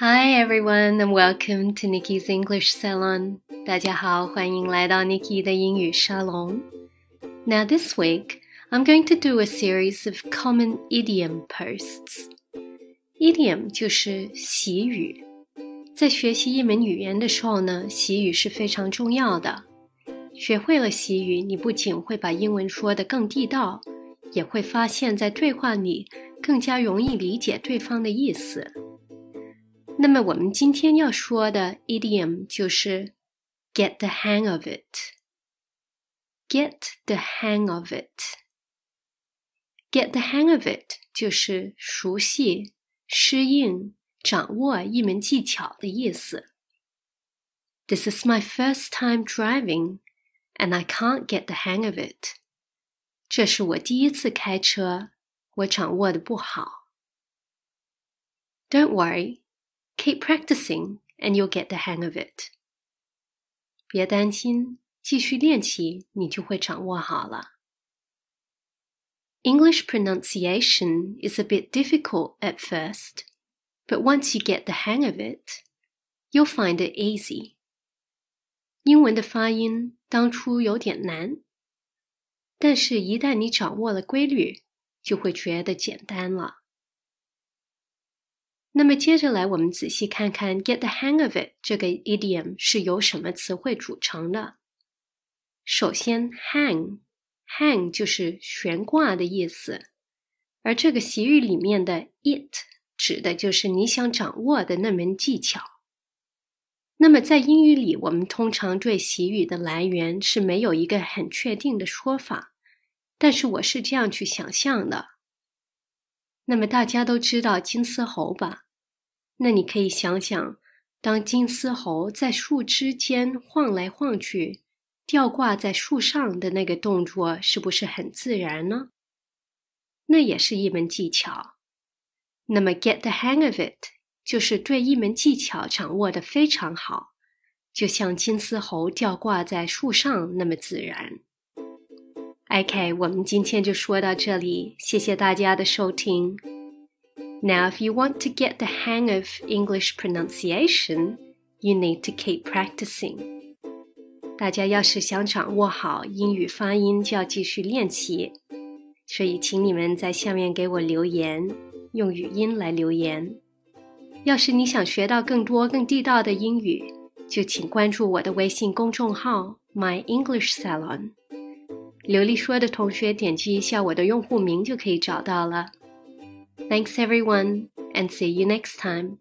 Hi everyone and welcome to Nikki's English Salon. 大家好，欢迎来到 Nikki 的英语沙龙。Now this week, I'm going to do a series of common idiom posts. Idiom 就是习语。在学习一门语言的时候呢，习语是非常重要的。学会了习语，你不仅会把英文说得更地道，也会发现，在对话里更加容易理解对方的意思。 那么我们今天要说的 idiom 就是 get the hang of it。get the hang of it。get the hang of it 就是熟悉、适应、掌握一门技巧的意思。This is my first time driving, and I can't get the hang of it. 这是我第一次开车，我掌握的不好。Don't worry, keep practicing and you'll get the hang of it. 别担心，继续练习，你就会掌握好了。English pronunciation is a bit difficult at first, but once you get the hang of it, you'll find it easy. 英文的发音当初有点难，但是，一旦你掌握了规律，就会觉得简单了。 那么接着来，我们仔细看看 "get the hang of it" 这个 idiom 是由什么词汇组成的。首先，hang，hang 就是悬挂的意思，而这个习语里面的 it 指的就是你想掌握的那门技巧。那么在英语里，我们通常对习语的来源是没有一个很确定的说法，但是我是这样去想象的。那么大家都知道金丝猴吧？那你可以想想，当金丝猴在树枝间晃来晃去，吊挂在树上的那个动作，是不是很自然呢？那也是一门技巧。那么，get the hang of it，就是对一门技巧掌握的非常好，就像金丝猴吊挂在树上那么自然。OK，我们今天就说到这里，谢谢大家的收听。Now, if you want to get the hang of English pronunciation, you need to keep practicing. 大家要是想掌握好英语发音，就要继续练习。所以，请你们在下面给我留言，用语音来留言。要是你想学到更多更地道的英语，就请关注我的微信公众号 My English Salon。流利说的同学点击一下我的用户名就可以找到了。Thanks everyone, and see you next time.